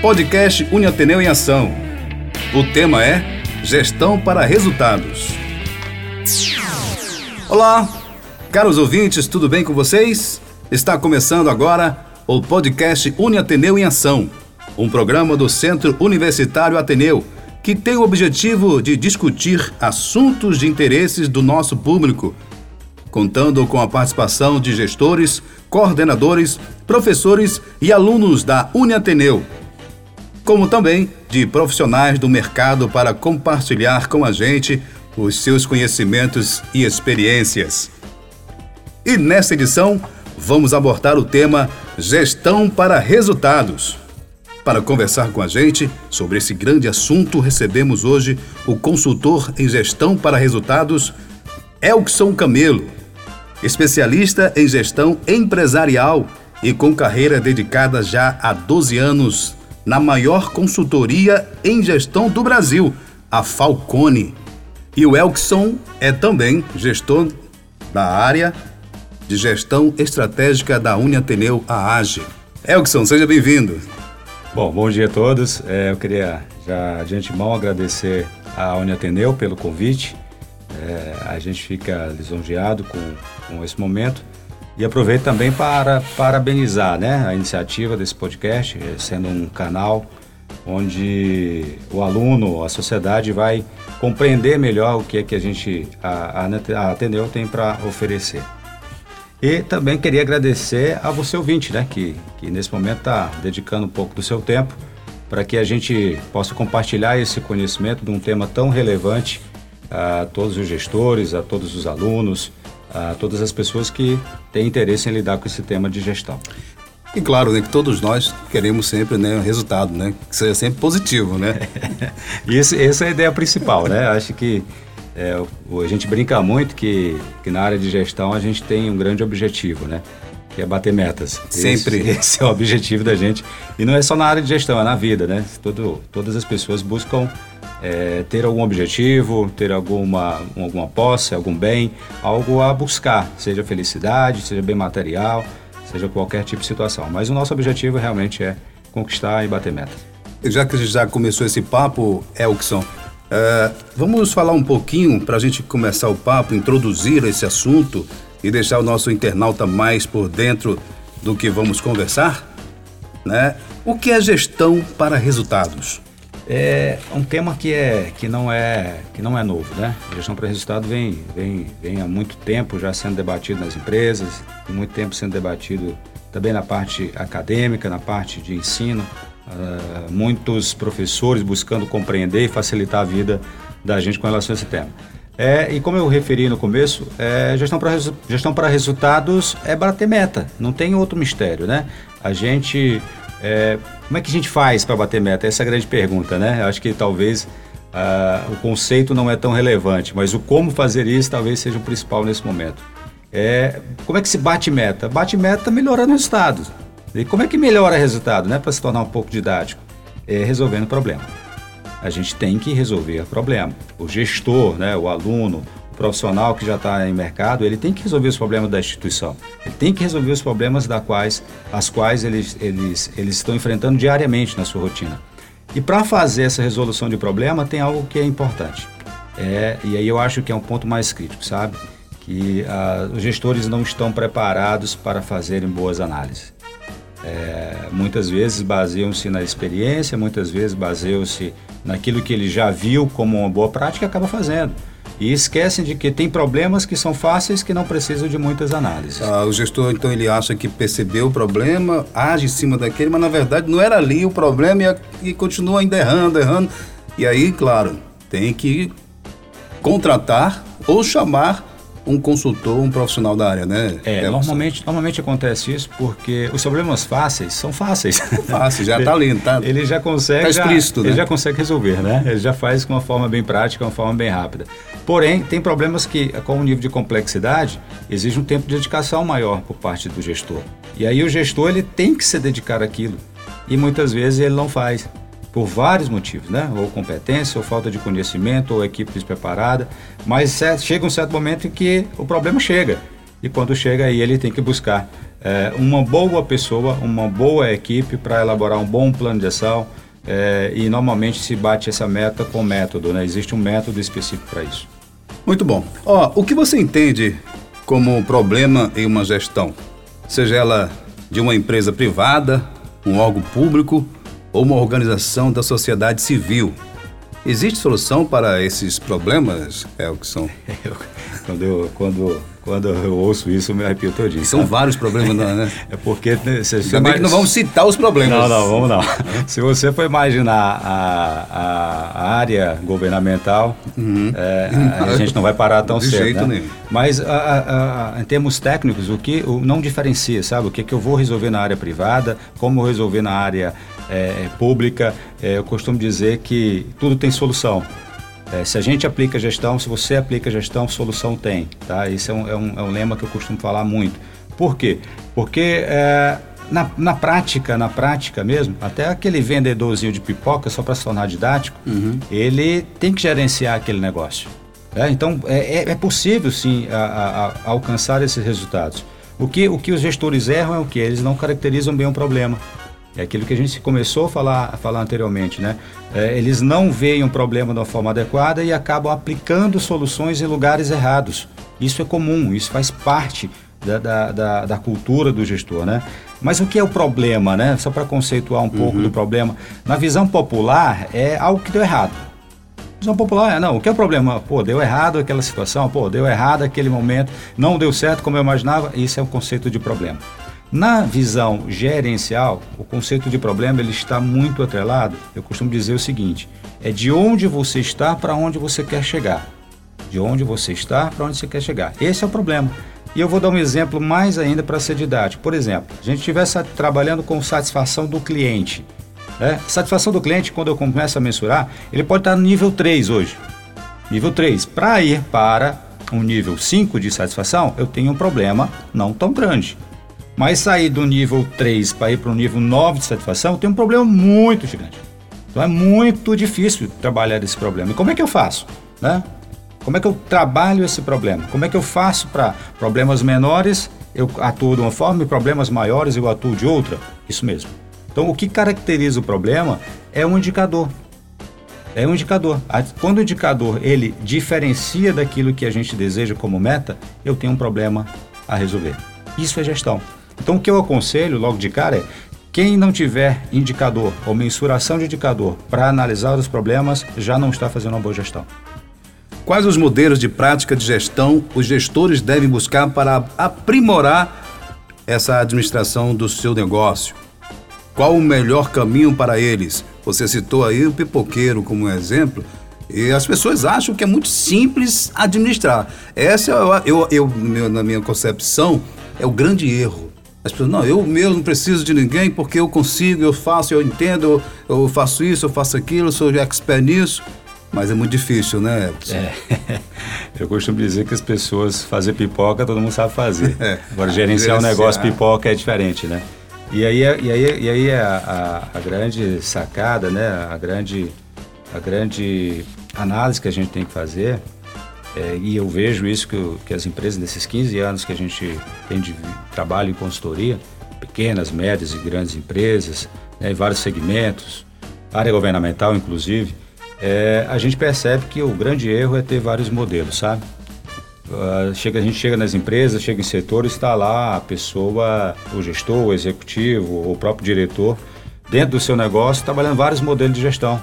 Podcast Uniateneu em Ação. O tema é Gestão para Resultados. Olá, caros ouvintes, tudo bem com vocês? Está começando agora o podcast Uniateneu em Ação, um programa do Centro Universitário Ateneu que tem o objetivo de discutir assuntos de interesses do nosso público, contando com a participação de gestores, coordenadores, professores e alunos da Uniateneu como também de profissionais do mercado para compartilhar com a gente os seus conhecimentos e experiências. E nesta edição, vamos abordar o tema Gestão para Resultados. Para conversar com a gente sobre esse grande assunto, recebemos hoje o consultor em gestão para resultados, Elkson Camelo, especialista em gestão empresarial e com carreira dedicada já há 12 anos na maior consultoria em gestão do Brasil, a Falcone. E o Elkson é também gestor da área de gestão estratégica da Uniateneu, a AGE. Elkson, seja bem-vindo. Bom, bom dia a todos. É, eu queria já de antemão agradecer à Uniateneu pelo convite. É, a gente fica lisonjeado com, com esse momento e aproveito também para parabenizar né, a iniciativa desse podcast, eh, sendo um canal onde o aluno, a sociedade vai compreender melhor o que é que a gente, a, a Ateneu tem para oferecer. E também queria agradecer a você ouvinte, né, que, que nesse momento está dedicando um pouco do seu tempo para que a gente possa compartilhar esse conhecimento de um tema tão relevante a todos os gestores, a todos os alunos, a todas as pessoas que têm interesse em lidar com esse tema de gestão. E claro, né, que todos nós queremos sempre né, resultado, né, que seja sempre positivo, né? Isso, essa é a ideia principal, né? Acho que é, a gente brinca muito que, que na área de gestão a gente tem um grande objetivo, né? Que é bater metas. Sempre. Esse, esse é o objetivo da gente. E não é só na área de gestão, é na vida, né? Todo, todas as pessoas buscam é, ter algum objetivo, ter alguma, alguma posse, algum bem, algo a buscar, seja felicidade, seja bem material, seja qualquer tipo de situação. Mas o nosso objetivo realmente é conquistar e bater metas. Já que já começou esse papo, Elkson, é, vamos falar um pouquinho para a gente começar o papo, introduzir esse assunto e deixar o nosso internauta mais por dentro do que vamos conversar? Né? O que é gestão para resultados? É um tema que, é, que, não, é, que não é novo, né? A gestão para resultado vem, vem, vem há muito tempo já sendo debatido nas empresas, muito tempo sendo debatido também na parte acadêmica, na parte de ensino. Uh, muitos professores buscando compreender e facilitar a vida da gente com relação a esse tema. É, e como eu referi no começo, é, gestão para gestão resultados é bater meta, não tem outro mistério, né? A gente é, como é que a gente faz para bater meta? Essa é a grande pergunta, né? Eu acho que talvez uh, o conceito não é tão relevante, mas o como fazer isso talvez seja o principal nesse momento. É, como é que se bate meta? Bate meta melhorando resultados. E como é que melhora resultado, né? Para se tornar um pouco didático? É resolvendo problema. A gente tem que resolver o problema. O gestor, né, o aluno, profissional que já está em mercado, ele tem que resolver os problemas da instituição. Ele tem que resolver os problemas da quais, as quais eles, eles, eles estão enfrentando diariamente na sua rotina. E para fazer essa resolução de problema, tem algo que é importante. É, e aí eu acho que é um ponto mais crítico, sabe? Que ah, os gestores não estão preparados para fazerem boas análises. É, muitas vezes baseiam-se na experiência, muitas vezes baseiam-se naquilo que ele já viu como uma boa prática e acaba fazendo. E esquecem de que tem problemas que são fáceis que não precisam de muitas análises. Ah, o gestor, então, ele acha que percebeu o problema, age em cima daquele, mas na verdade não era ali o problema e, e continua ainda errando, errando. E aí, claro, tem que contratar ou chamar um consultor, um profissional da área, né? É, normalmente, normalmente acontece isso porque os problemas fáceis são fáceis. Fácil, já está ali, tá? Ele já consegue. Tá explícito, já, né? Ele já consegue resolver, né? Ele já faz com uma forma bem prática, uma forma bem rápida. Porém, tem problemas que, com um nível de complexidade, exige um tempo de dedicação maior por parte do gestor. E aí o gestor ele tem que se dedicar àquilo. E muitas vezes ele não faz por vários motivos, né? Ou competência, ou falta de conhecimento, ou equipe despreparada. Mas chega um certo momento em que o problema chega. E quando chega aí, ele tem que buscar é, uma boa pessoa, uma boa equipe para elaborar um bom plano de ação. É, e normalmente se bate essa meta com método, né? Existe um método específico para isso. Muito bom. Ó, o que você entende como problema em uma gestão? Seja ela de uma empresa privada, um órgão público ou uma organização da sociedade civil. Existe solução para esses problemas, Elkson? quando, eu, quando, quando eu ouço isso, eu me arrepio todinho. São vários problemas, né? é porque... Né, Também que não vamos citar os problemas. Não, não, vamos não. Se você for imaginar a, a, a área governamental, uhum. é, a, a, gente não vai parar tão De cedo, jeito né? nenhum. Mas a, em termos técnicos, o que o, não diferencia, sabe? O que, que eu vou resolver na área privada, como resolver na área é, pública, é, eu costumo dizer que tudo tem solução. É, se a gente aplica gestão, se você aplica gestão, solução tem. Tá? Esse é um, é um, é um lema que eu costumo falar muito. Por quê? Porque é, na, na prática, na prática mesmo, até aquele vendedorzinho de pipoca, só para se tornar didático, uhum. ele tem que gerenciar aquele negócio. É, então, é, é, é possível sim a, a, a alcançar esses resultados. O que, o que os gestores erram é o que? Eles não caracterizam bem o problema. É aquilo que a gente começou a falar, a falar anteriormente, né? É, eles não veem um problema de uma forma adequada e acabam aplicando soluções em lugares errados. Isso é comum, isso faz parte da, da, da, da cultura do gestor, né? Mas o que é o problema, né? Só para conceituar um uhum. pouco do problema. Na visão popular, é algo que deu errado. Visão popular, é, não, o que é o problema? Pô, deu errado aquela situação, pô, deu errado aquele momento, não deu certo como eu imaginava, isso é o conceito de problema. Na visão gerencial, o conceito de problema ele está muito atrelado. Eu costumo dizer o seguinte: é de onde você está para onde você quer chegar. De onde você está para onde você quer chegar. Esse é o problema. E eu vou dar um exemplo mais ainda para ser didático. Por exemplo, a gente estivesse trabalhando com satisfação do cliente. Né? Satisfação do cliente, quando eu começo a mensurar, ele pode estar no nível 3 hoje. Nível 3. Para ir para um nível 5 de satisfação, eu tenho um problema não tão grande. Mas sair do nível 3 para ir para o nível 9 de satisfação tem um problema muito gigante. Então é muito difícil trabalhar esse problema. E como é que eu faço? Né? Como é que eu trabalho esse problema? Como é que eu faço para problemas menores eu atuo de uma forma e problemas maiores eu atuo de outra? Isso mesmo. Então o que caracteriza o problema é um indicador. É um indicador. Quando o indicador ele diferencia daquilo que a gente deseja como meta, eu tenho um problema a resolver. Isso é gestão. Então, o que eu aconselho logo de cara é quem não tiver indicador ou mensuração de indicador para analisar os problemas já não está fazendo uma boa gestão. Quais os modelos de prática de gestão os gestores devem buscar para aprimorar essa administração do seu negócio? Qual o melhor caminho para eles? Você citou aí o pipoqueiro como exemplo. E as pessoas acham que é muito simples administrar. Essa, eu, eu, eu na minha concepção, é o grande erro. As pessoas, não, eu mesmo não preciso de ninguém porque eu consigo, eu faço, eu entendo, eu, faço isso, eu faço aquilo, eu sou expert nisso. Mas é muito difícil, né? É. Eu costumo dizer que as pessoas fazer pipoca todo mundo sabe fazer. É. Agora gerenciar um negócio pipoca é diferente, né? E aí, é, e aí, e aí é a, a, a, grande sacada, né? A grande, a grande análise que a gente tem que fazer é, e eu vejo isso que, que, as empresas, nesses 15 anos que a gente tem de trabalho em consultoria, pequenas, médias e grandes empresas, né, em vários segmentos, área governamental inclusive, é, a gente percebe que o grande erro é ter vários modelos, sabe? Uh, chega, a gente chega nas empresas, chega em setores, está lá a pessoa, o gestor, o executivo, o próprio diretor, dentro do seu negócio, trabalhando vários modelos de gestão.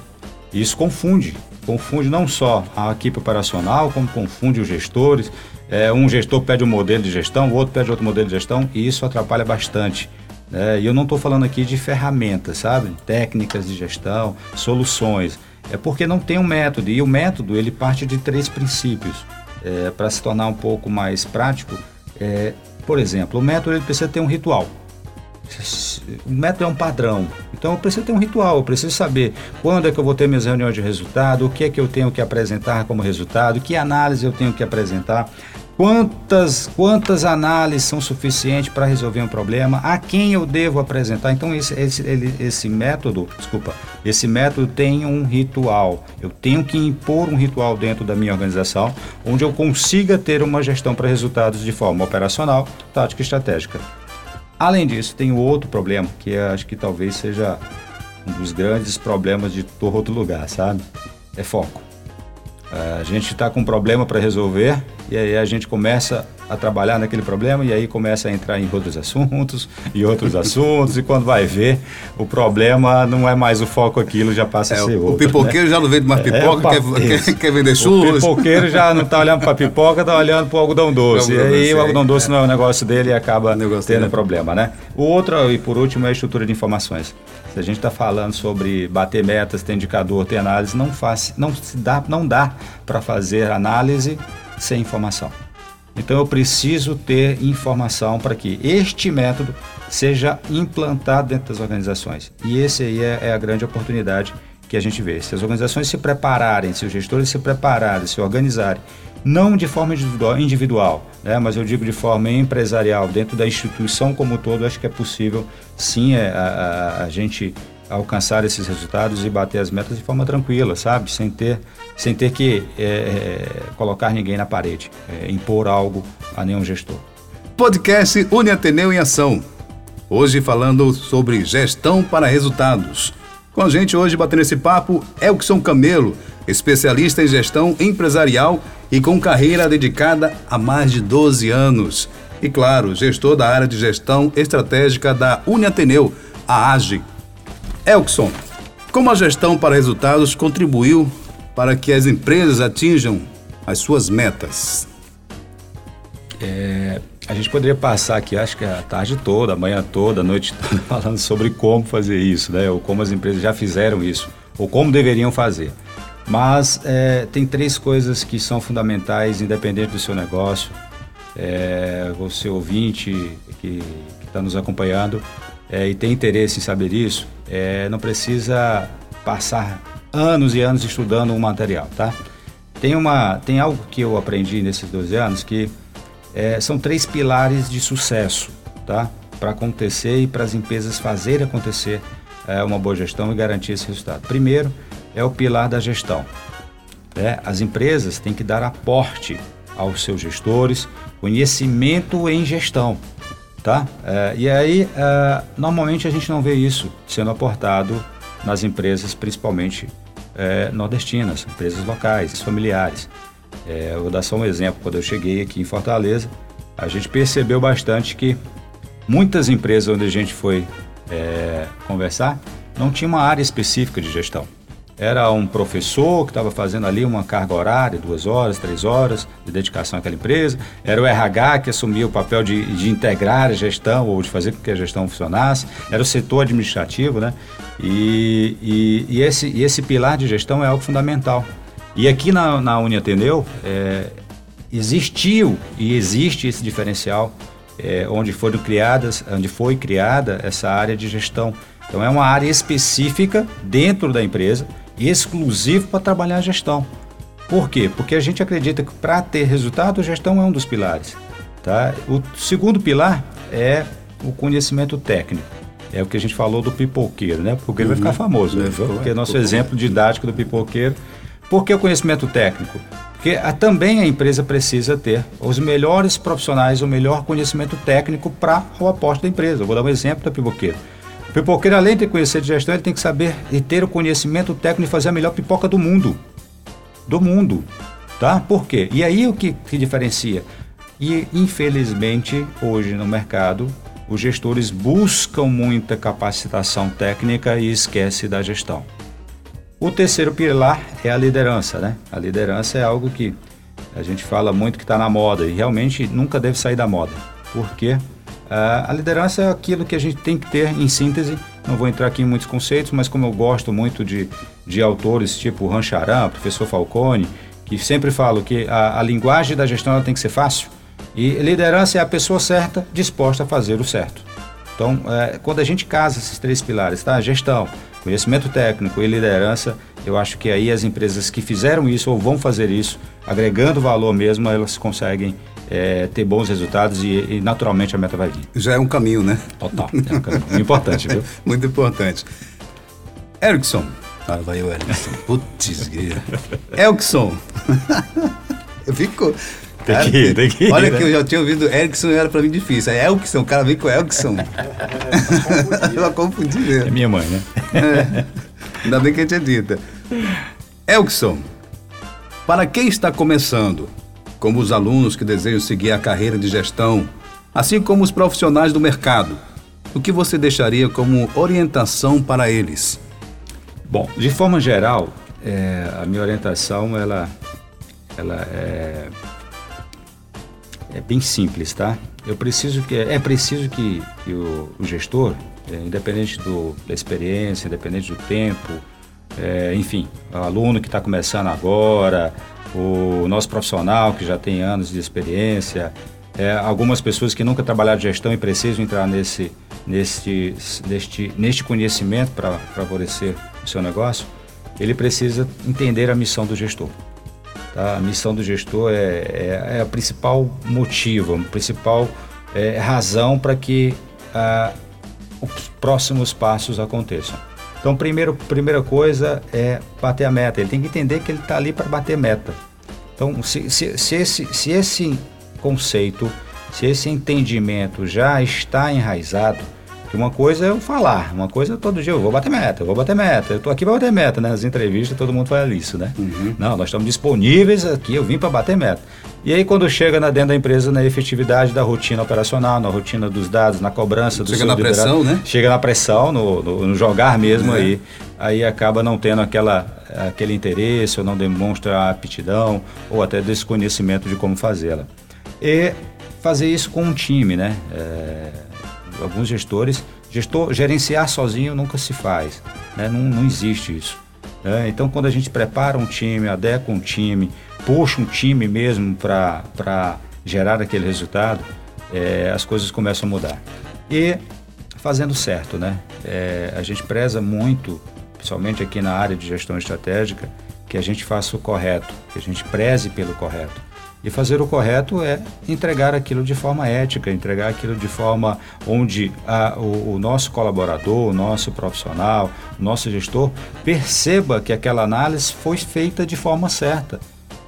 E isso confunde confunde não só a equipe operacional, como confunde os gestores. É, um gestor pede um modelo de gestão, o outro pede outro modelo de gestão, e isso atrapalha bastante. É, e eu não estou falando aqui de ferramentas, sabe? Técnicas de gestão, soluções. É porque não tem um método, e o método ele parte de três princípios. É, Para se tornar um pouco mais prático, é, por exemplo, o método ele precisa ter um ritual. O método é um padrão. Então eu preciso ter um ritual, eu preciso saber quando é que eu vou ter minhas reuniões de resultado, o que é que eu tenho que apresentar como resultado, que análise eu tenho que apresentar, Quantas, quantas análises são suficientes para resolver um problema? A quem eu devo apresentar? Então esse, esse, ele, esse método, desculpa, esse método tem um ritual. Eu tenho que impor um ritual dentro da minha organização, onde eu consiga ter uma gestão para resultados de forma operacional, tática e estratégica. Além disso, tem outro problema que acho que talvez seja um dos grandes problemas de todo lugar, sabe? É foco. A gente está com um problema para resolver e aí a gente começa a trabalhar naquele problema e aí começa a entrar em outros assuntos e outros assuntos e quando vai ver o problema não é mais o foco aquilo já passa é, a ser o, outro. O pipoqueiro né? já não vende mais é, pipoca, é, quer, quer, quer, vender churros. O pipoqueiro já não está olhando para pipoca, está olhando para o algodão doce. e aí o algodão doce não é o negócio dele e acaba tendo problema, né? O outro e por último é a estrutura de informações. Se a gente está falando sobre bater metas, ter indicador, ter análise, não faz, não se dá, não dá para fazer análise sem informação. Então eu preciso ter informação para que este método seja implantado dentro das organizações. E esse aí é, é, a grande oportunidade que a gente vê. Se as organizações se prepararem, se os gestores se prepararem, se organizarem, não de forma individual, né, mas eu digo de forma empresarial, dentro da instituição como um todo, acho que é possível sim é, a, a, a gente alcançar esses resultados e bater as metas de forma tranquila, sabe? Sem ter, sem ter que é, é, colocar ninguém na parede, é, impor algo a nenhum gestor. Podcast Uni Ateneu em Ação. Hoje falando sobre gestão para resultados. Com a gente hoje batendo esse papo, Elkson Camelo, especialista em gestão empresarial e com carreira dedicada a mais de 12 anos. E claro, gestor da área de gestão estratégica da Uni Ateneu, a AGE, Elkson, como a gestão para resultados contribuiu para que as empresas atinjam as suas metas? É, a gente poderia passar aqui, acho que a tarde toda, a manhã toda, a noite toda, falando sobre como fazer isso, né? Ou como as empresas já fizeram isso, ou como deveriam fazer. Mas é, tem três coisas que são fundamentais, independente do seu negócio. É, você ouvinte que está nos acompanhando, é, e tem interesse em saber isso, é, não precisa passar anos e anos estudando um material, tá? Tem, uma, tem algo que eu aprendi nesses 12 anos que é, são três pilares de sucesso, tá? Para acontecer e para as empresas fazerem acontecer é, uma boa gestão e garantir esse resultado. Primeiro é o pilar da gestão. Né? As empresas têm que dar aporte aos seus gestores, conhecimento em gestão tá? É, e aí, é, normalmente a gente não vê isso sendo aportado nas empresas, principalmente é, nordestinas, empresas locais, familiares. É, vou dar só um exemplo. Quando eu cheguei aqui em Fortaleza, a gente percebeu bastante que muitas empresas onde a gente foi é, conversar não tinha uma área específica de gestão era um professor que estava fazendo ali uma carga horária, duas horas, três horas de dedicação àquela empresa, era o RH que assumia o papel de, de integrar a gestão ou de fazer com que a gestão funcionasse, era o setor administrativo, né? E, e, e esse, e esse pilar de gestão é algo fundamental. E aqui na, na Uniatendeu é, existiu e existe esse diferencial é, onde foram criadas, onde foi criada essa área de gestão. Então é uma área específica dentro da empresa exclusivo para trabalhar a gestão. Por quê? Porque a gente acredita que para ter resultado, a gestão é um dos pilares. Tá? O segundo pilar é o conhecimento técnico. É o que a gente falou do pipoqueiro, né? Porque uhum. vai ficar uhum. famoso, né? Porque é nosso exemplo didático do pipoqueiro. Por que o conhecimento técnico? Porque a, também a empresa precisa ter os melhores profissionais, o melhor conhecimento técnico para o aporte da empresa. Eu vou dar um exemplo do pipoqueiro. Pipoqueiro, além de conhecer de gestão, ele tem que saber e ter o conhecimento técnico de fazer a melhor pipoca do mundo. Do mundo. Tá? Por quê? E aí o que, que diferencia? E infelizmente, hoje no mercado, os gestores buscam muita capacitação técnica e esquece da gestão. O terceiro pilar é a liderança, né? A liderança é algo que a gente fala muito que está na moda e realmente nunca deve sair da moda. Por quê? A liderança é aquilo que a gente tem que ter em síntese. Não vou entrar aqui em muitos conceitos, mas como eu gosto muito de, de autores tipo Rancharan, professor Falcone, que sempre falam que a, a linguagem da gestão tem que ser fácil e liderança é a pessoa certa disposta a fazer o certo. Então, é, quando a gente casa esses três pilares, tá? Gestão, conhecimento técnico e liderança, eu acho que aí as empresas que fizeram isso ou vão fazer isso, agregando valor mesmo, elas conseguem é, ter bons resultados e, e, naturalmente a meta vai vir. Já é um caminho, né? Total. É um caminho muito importante, viu? Muito importante. Erickson. Ah, vai o Erickson. Putz, Elkson. Eu fico. Tem que ir, tem que ir. Olha né? que eu já tinha ouvido Erickson era pra mim difícil. É Elkson, o cara vem com Elkson. É, eu confundi mesmo. É minha mãe, né? É, ainda bem que a gente é dita. Elkson, para quem está começando, como os alunos que desejam seguir a carreira de gestão, assim como os profissionais do mercado, o que você deixaria como orientação para eles? Bom, de forma geral, é, a minha orientação ela, ela é, é, bem simples, tá? Eu preciso que é preciso que, que o, o, gestor, é, independente do, da experiência, independente do tempo, é, enfim, o aluno que está começando agora, o nosso profissional que já tem anos de experiência, é, algumas pessoas que nunca trabalharam gestão e precisam entrar nesse, neste, neste, neste conhecimento para favorecer o seu negócio, ele precisa entender a missão do gestor. Tá? A missão do gestor é, é, é a principal motivo, a principal é, razão para que ah, os próximos passos aconteçam. Então, primeiro, primeira coisa é bater a meta. Ele tem que entender que ele está ali para bater meta. Então, se, se, se, esse, se esse conceito, se esse entendimento já está enraizado, que uma coisa é eu falar, uma coisa é todo dia eu vou bater meta, eu vou bater meta, eu tô aqui para bater meta, né? Nas entrevistas todo mundo fala isso, né? Uhum. Não, nós estamos disponíveis aqui, eu vim para bater meta. E aí quando chega na, dentro da empresa na efetividade da rotina operacional, na rotina dos dados, na cobrança do Chega na pressão, né? Chega na pressão, no, no, no jogar mesmo é. aí, aí acaba não tendo aquela, aquele interesse, ou não demonstra a aptidão, ou até desconhecimento de como fazê-la. E fazer isso com um time, né? É, alguns gestores, gestor, gerenciar sozinho nunca se faz, né? não, não existe isso. Né? Então, quando a gente prepara um time, adequa um time, puxa um time mesmo para gerar aquele resultado, é, as coisas começam a mudar. E fazendo certo, né? É, a gente preza muito, principalmente aqui na área de gestão estratégica, que a gente faça o correto, que a gente preze pelo correto. E fazer o correto é entregar aquilo de forma ética, entregar aquilo de forma onde a, o, o, nosso colaborador, o nosso profissional, o nosso gestor perceba que aquela análise foi feita de forma certa,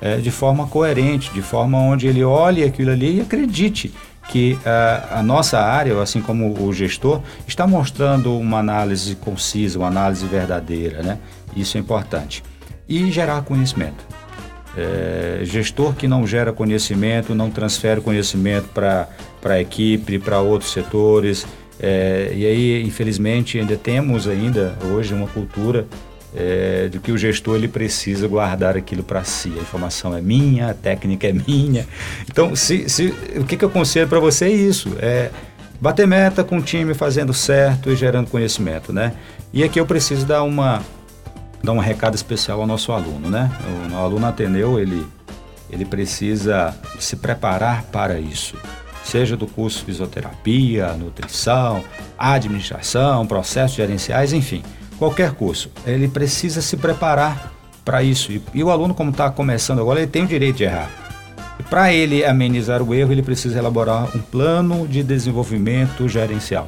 é, de forma coerente, de forma onde ele olhe aquilo ali e acredite que a, a nossa área, assim como o gestor, está mostrando uma análise concisa, uma análise verdadeira, né? Isso é importante. E gerar conhecimento. É, gestor que não gera conhecimento, não transfere conhecimento para a equipe, para outros setores. É, e aí, infelizmente, ainda temos ainda hoje uma cultura é, de que o gestor ele precisa guardar aquilo para si. A informação é minha, a técnica é minha. Então, se, se, o que, que eu aconselho para você é isso: é bater meta com o time fazendo certo e gerando conhecimento, né? E aqui eu preciso dar uma dar um recado especial ao nosso aluno, né? O, aluno Ateneu, ele, ele precisa se preparar para isso. Seja do curso fisioterapia, nutrição, administração, processos gerenciais, enfim, qualquer curso. Ele precisa se preparar para isso. E, e, o aluno, como está começando agora, ele tem o direito de errar. E para ele amenizar o erro, ele precisa elaborar um plano de desenvolvimento gerencial.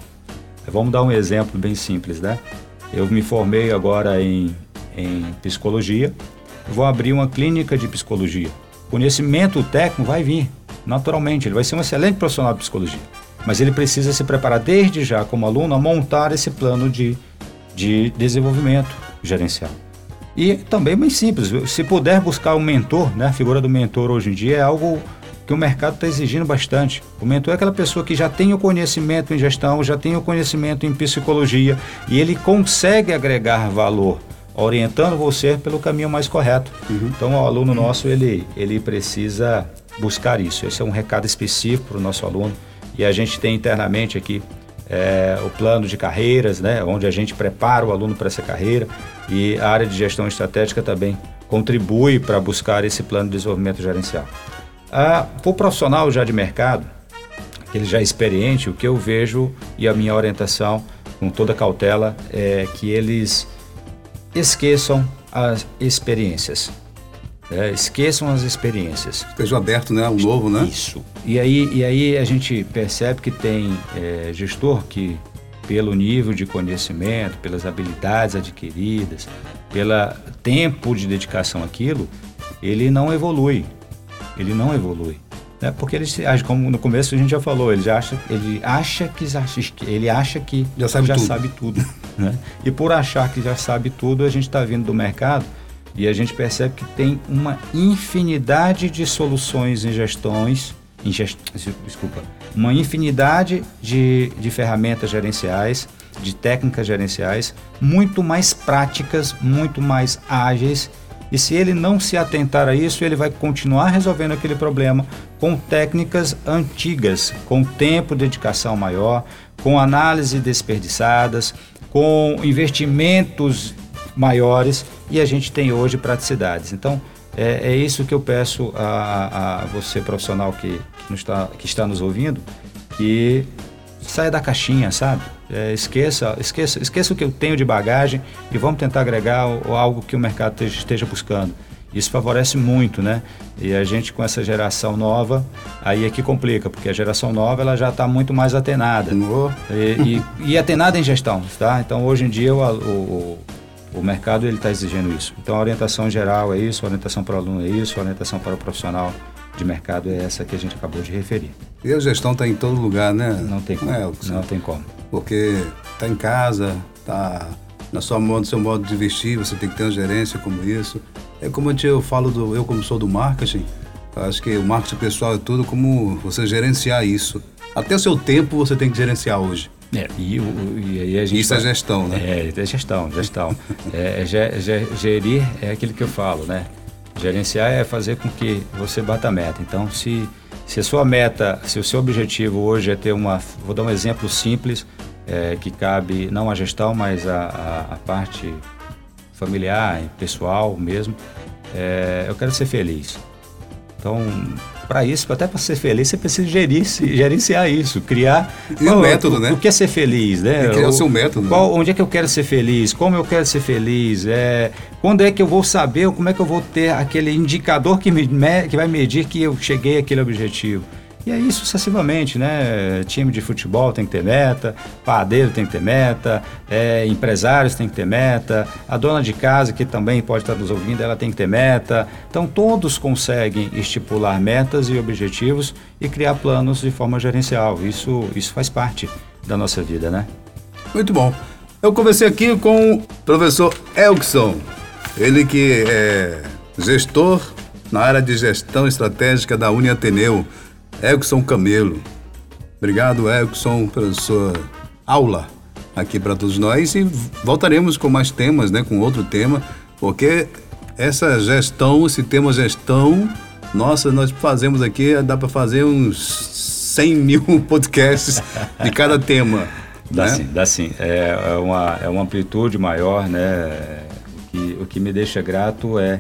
Vamos dar um exemplo bem simples, né? Eu me formei agora em em psicologia, vou abrir uma clínica de psicologia. Conhecimento técnico vai vir, naturalmente, ele vai ser um excelente profissional de psicologia. Mas ele precisa se preparar desde já, como aluno, a montar esse plano de, de desenvolvimento gerencial. E também bem simples, se puder buscar um mentor, né, a figura do mentor hoje em dia é algo que o mercado está exigindo bastante. O mentor é aquela pessoa que já tem o conhecimento em gestão, já tem o conhecimento em psicologia e ele consegue agregar valor orientando você pelo caminho mais correto. Uhum. Então, o aluno nosso, ele, ele precisa buscar isso. Esse é um recado específico para o nosso aluno. E a gente tem internamente aqui é, o plano de carreiras, né, onde a gente prepara o aluno para essa carreira. E a área de gestão estratégica também contribui para buscar esse plano de desenvolvimento gerencial. Ah, o profissional já de mercado, ele já é experiente, o que eu vejo e a minha orientação, com toda cautela, é que eles esqueçam as experiências. É, esqueçam as experiências. Esteja aberto, né? Um novo, né? Isso. E aí, e aí a gente percebe que tem é, gestor que, pelo nível de conhecimento, pelas habilidades adquiridas, pelo tempo de dedicação àquilo, ele não evolui. Ele não evolui. Né? Porque ele como no começo a gente já falou, ele acha, ele acha que ele acha que já sabe já tudo. Sabe tudo né? E por achar que já sabe tudo, a gente está vindo do mercado e a gente percebe que tem uma infinidade de soluções em gestões, em gest... desculpa, uma infinidade de, de ferramentas gerenciais, de técnicas gerenciais, muito mais práticas, muito mais ágeis e se ele não se atentar a isso, ele vai continuar resolvendo aquele problema com técnicas antigas, com tempo de dedicação maior, com análise desperdiçadas, com investimentos maiores e a gente tem hoje praticidades. Então, é, é isso que eu peço a, a você, profissional que, que, está, que está nos ouvindo, que saia da caixinha, sabe? É, esqueça, esqueça, esqueça o que eu tenho de bagagem e vamos tentar agregar o, algo que o mercado esteja buscando. Isso favorece muito, né? E a gente com essa geração nova, aí é que complica, porque a geração nova ela já está muito mais atenada. E, e, e, atenada em gestão, tá? Então hoje em dia o, o, o mercado ele está exigindo isso. Então a orientação geral é isso, a orientação para o aluno é isso, a orientação para o profissional de mercado é essa que a gente acabou de referir. E a gestão está em todo lugar, né? Não tem como. É, não tem como. Porque está em casa, está na sua modo, seu modo de vestir, você tem que ter uma gerência como isso. É como eu falo do, eu como sou do marketing, acho que o marketing pessoal é tudo como você gerenciar isso. Até o seu tempo você tem que gerenciar hoje. É, e, e, e a gente Isso é gestão, né? É, é gestão, gestão. é, é, gerir é aquilo que eu falo, né? Gerenciar é fazer com que você bata a meta. Então, se se a sua meta, se o seu objetivo hoje é ter uma, vou dar um exemplo simples, é, que cabe não a gestão, mas a, a parte familiar, pessoal mesmo, é, eu quero ser feliz. Então, para isso, até para ser feliz, você precisa gerir, gerenciar isso, criar e qual, o método, o, né? O que é ser feliz, né? E criar o seu método. Qual, né? Onde é que eu quero ser feliz? Como eu quero ser feliz? É, quando é que eu vou saber? Como é que eu vou ter aquele indicador que, me, que vai medir que eu cheguei àquele objetivo? E aí sucessivamente, né? Time de futebol tem que ter meta, padeiro tem que ter meta, é, empresários tem que ter meta, a dona de casa que também pode estar nos ouvindo, ela tem que ter meta. Então todos conseguem estipular metas e objetivos e criar planos de forma gerencial. Isso, isso faz parte da nossa vida, né? Muito bom. Eu conversei aqui com o professor Elkson, ele que é gestor na área de gestão estratégica da Uniateneu. Ateneu Elkson Camelo. Obrigado, Elkson, pela sua aula aqui para todos nós e voltaremos com mais temas, né, com outro tema, porque essa gestão, esse tema gestão, nossa, nós fazemos aqui, dá para fazer uns 100 mil podcasts de cada tema. Dá né? sim, dá sim. É, é, uma, é uma amplitude maior, né? O que, o que me deixa grato é,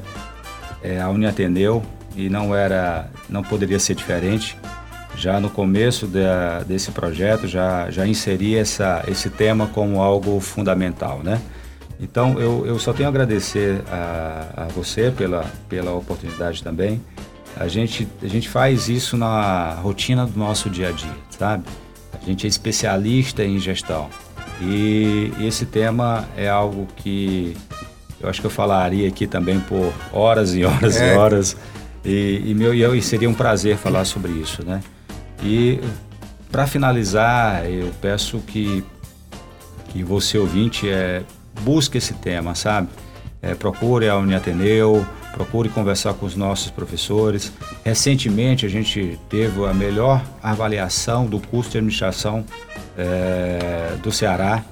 é a Uniateneu e não era, não poderia ser diferente. Já no começo desse projeto já já inseri essa esse tema como algo fundamental, né? Então eu, eu só tenho a agradecer a, a você pela pela oportunidade também. A gente a gente faz isso na rotina do nosso dia a dia, sabe? A gente é especialista em gestão e esse tema é algo que eu acho que eu falaria aqui também por horas e horas é. e horas. E, e, meu, e seria um prazer falar sobre isso, né? E para finalizar, eu peço que, que você ouvinte é, busque esse tema, sabe? É, procure a Uniateneu, procure conversar com os nossos professores. Recentemente a gente teve a melhor avaliação do curso de administração é, do Ceará,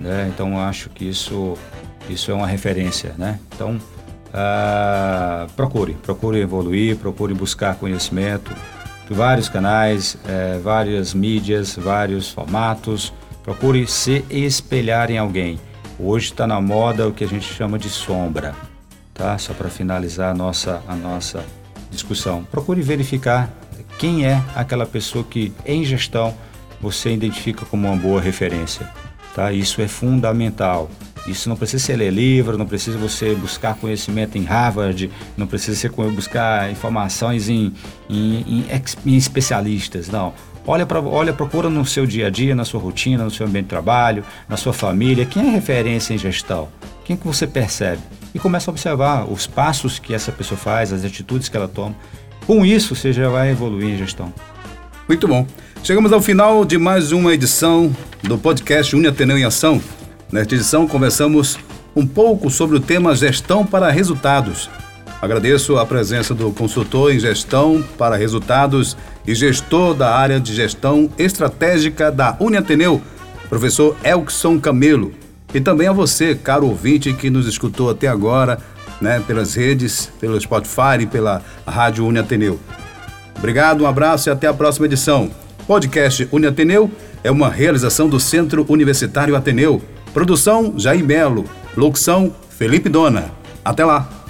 né? Então acho que isso, isso é uma referência, né? Então uh, procure, procure evoluir, procure buscar conhecimento, vários canais, é, várias mídias, vários formatos. Procure se espelhar em alguém. Hoje está na moda o que a gente chama de sombra, tá? Só para finalizar a nossa, a nossa discussão. Procure verificar quem é aquela pessoa que, em gestão, você identifica como uma boa referência, tá? Isso é fundamental. Isso não precisa ser ler livro, não precisa você buscar conhecimento em Harvard, não precisa você buscar informações em, em, em, em especialistas, não. Olha, pra, olha, procura no seu dia a dia, na sua rotina, no seu ambiente de trabalho, na sua família. Quem é referência em gestão? Quem que você percebe? E começa a observar os passos que essa pessoa faz, as atitudes que ela toma. Com isso, você já vai evoluir em gestão. Muito bom. Chegamos ao final de mais uma edição do podcast Uni Ateneu em Ação. Nesta edição, conversamos um pouco sobre o tema Gestão para Resultados. Agradeço a presença do consultor em gestão para resultados e gestor da área de gestão estratégica da Uniateneu, professor Elkson Camelo. E também a você, caro ouvinte que nos escutou até agora, né, pelas redes, pelo Spotify e pela Rádio Uniateneu. Obrigado, um abraço e até a próxima edição. Podcast Uniateneu é uma realização do Centro Universitário Ateneu. Produção Jair Melo. Locução Felipe Dona. Até lá!